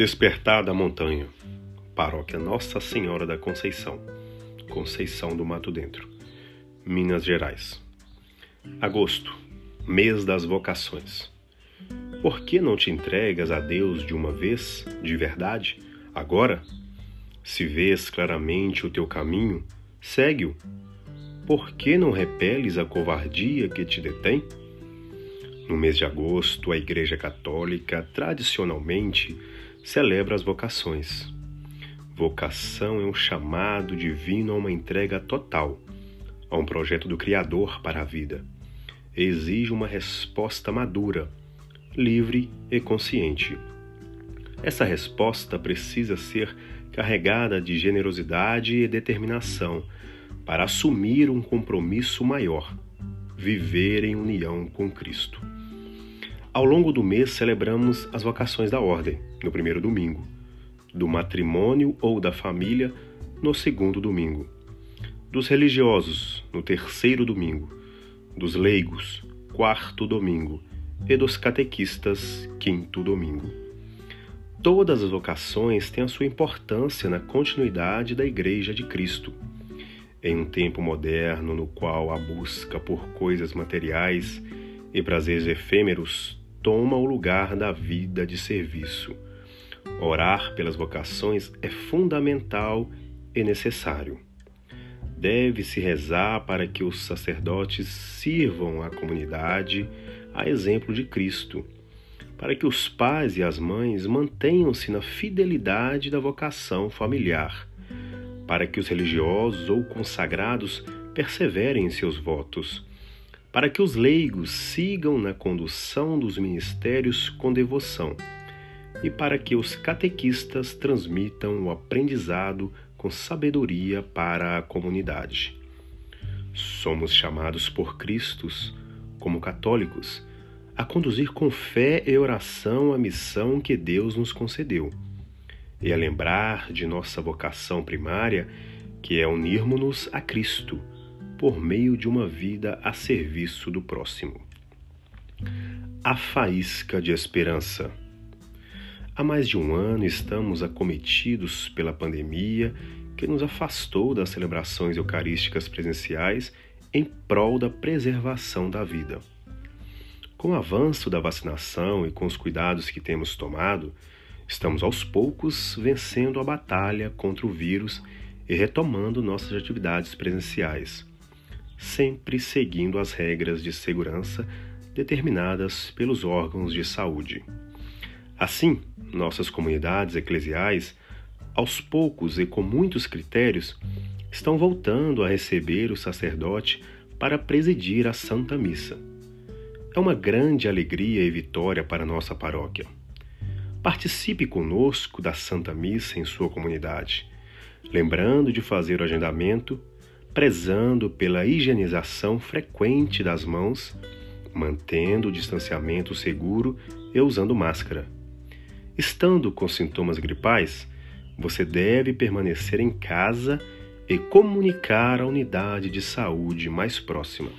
Despertar da Montanha, Paróquia Nossa Senhora da Conceição, Conceição do Mato Dentro, Minas Gerais. Agosto, mês das vocações. Por que não te entregas a Deus de uma vez, de verdade, agora? Se vês claramente o teu caminho, segue-o. Por que não repeles a covardia que te detém? No mês de agosto, a Igreja Católica tradicionalmente celebra as vocações. Vocação é um chamado divino a uma entrega total, a um projeto do Criador para a vida. Exige uma resposta madura, livre e consciente. Essa resposta precisa ser carregada de generosidade e determinação para assumir um compromisso maior, viver em união com Cristo. Ao longo do mês celebramos as vocações da ordem, no primeiro domingo, do matrimônio ou da família, no segundo domingo, dos religiosos, no terceiro domingo, dos leigos, quarto domingo, e dos catequistas, quinto domingo. Todas as vocações têm a sua importância na continuidade da Igreja de Cristo. Em um tempo moderno no qual a busca por coisas materiais e prazeres efêmeros toma o lugar da vida de serviço. Orar pelas vocações é fundamental e necessário. Deve-se rezar para que os sacerdotes sirvam à comunidade a exemplo de Cristo, para que os pais e as mães mantenham-se na fidelidade da vocação familiar, para que os religiosos ou consagrados perseverem em seus votos para que os leigos sigam na condução dos ministérios com devoção e para que os catequistas transmitam o aprendizado com sabedoria para a comunidade. Somos chamados por Cristo, como católicos, a conduzir com fé e oração a missão que Deus nos concedeu e a lembrar de nossa vocação primária, que é unirmos-nos a Cristo por meio de uma vida a serviço do próximo. A faísca de esperança. Há mais de um ano estamos acometidos pela pandemia que nos afastou das celebrações eucarísticas presenciais em prol da preservação da vida. Com o avanço da vacinação e com os cuidados que temos tomado, estamos aos poucos vencendo a batalha contra o vírus e retomando nossas atividades presenciais sempre seguindo as regras de segurança determinadas pelos órgãos de saúde. Assim, nossas comunidades eclesiais, aos poucos e com muitos critérios, estão voltando a receber o sacerdote para presidir a Santa Missa. É uma grande alegria e vitória para nossa paróquia. Participe conosco da Santa Missa em sua comunidade, lembrando de fazer o agendamento prezando pela higienização frequente das mãos, mantendo o distanciamento seguro e usando máscara. Estando com sintomas gripais, você deve permanecer em casa e comunicar à unidade de saúde mais próxima.